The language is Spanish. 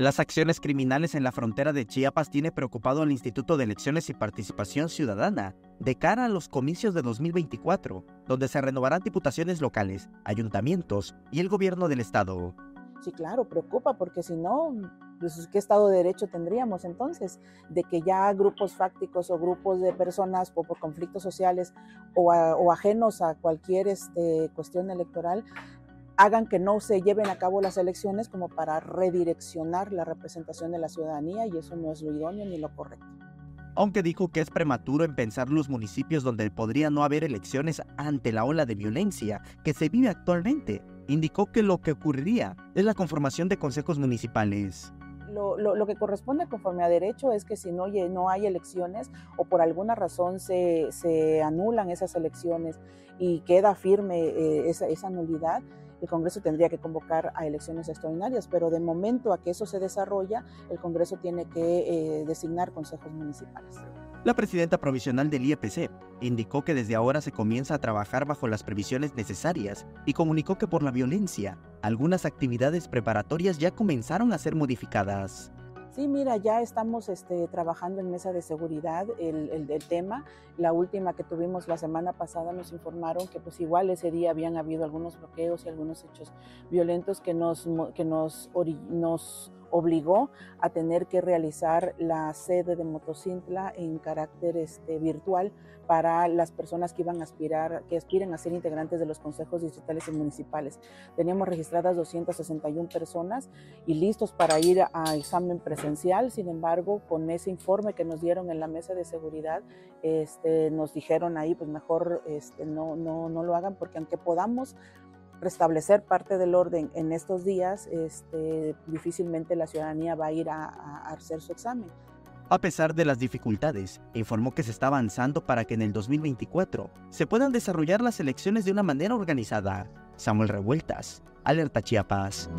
Las acciones criminales en la frontera de Chiapas tiene preocupado al Instituto de Elecciones y Participación Ciudadana de cara a los comicios de 2024, donde se renovarán diputaciones locales, ayuntamientos y el gobierno del estado. Sí, claro, preocupa porque si no, pues, ¿qué Estado de Derecho tendríamos entonces? De que ya grupos fácticos o grupos de personas por, conflictos sociales o, ajenos a cualquier este, cuestión electoral hagan que no se lleven a cabo las elecciones como para redireccionar la representación de la ciudadanía y eso no es lo idóneo ni lo correcto. Aunque dijo que es prematuro en pensar los municipios donde podría no haber elecciones ante la ola de violencia que se vive actualmente, indicó que lo que ocurriría es la conformación de consejos municipales. Lo, que corresponde conforme a derecho es que si no, hay elecciones o por alguna razón se, anulan esas elecciones y queda firme eh, esa, esa nulidad, el Congreso tendría que convocar a elecciones extraordinarias, pero de momento a que eso se desarrolla, el Congreso tiene que eh, designar consejos municipales. La presidenta provisional del IEPC indicó que desde ahora se comienza a trabajar bajo las previsiones necesarias y comunicó que por la violencia, algunas actividades preparatorias ya comenzaron a ser modificadas. Sí, mira, ya estamos este, trabajando en mesa de seguridad el, el, tema. La última que tuvimos la semana pasada nos informaron que pues igual ese día habían habido algunos bloqueos y algunos hechos violentos que nos, que nos, nos obligó a tener que realizar la sede de Motocintla en carácter este, virtual para las personas que iban a aspirar, que aspiren a ser integrantes de los consejos distritales y municipales. Teníamos registradas 261 personas y listos para ir a examen presencial. Sin embargo, con ese informe que nos dieron en la mesa de seguridad, este, nos dijeron ahí, pues mejor este, no, no, no lo hagan porque aunque podamos restablecer parte del orden en estos días, este, difícilmente la ciudadanía va a ir a, a hacer su examen. A pesar de las dificultades, informó que se está avanzando para que en el 2024 se puedan desarrollar las elecciones de una manera organizada. Samuel Revueltas, Alerta Chiapas.